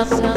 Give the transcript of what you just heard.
myself.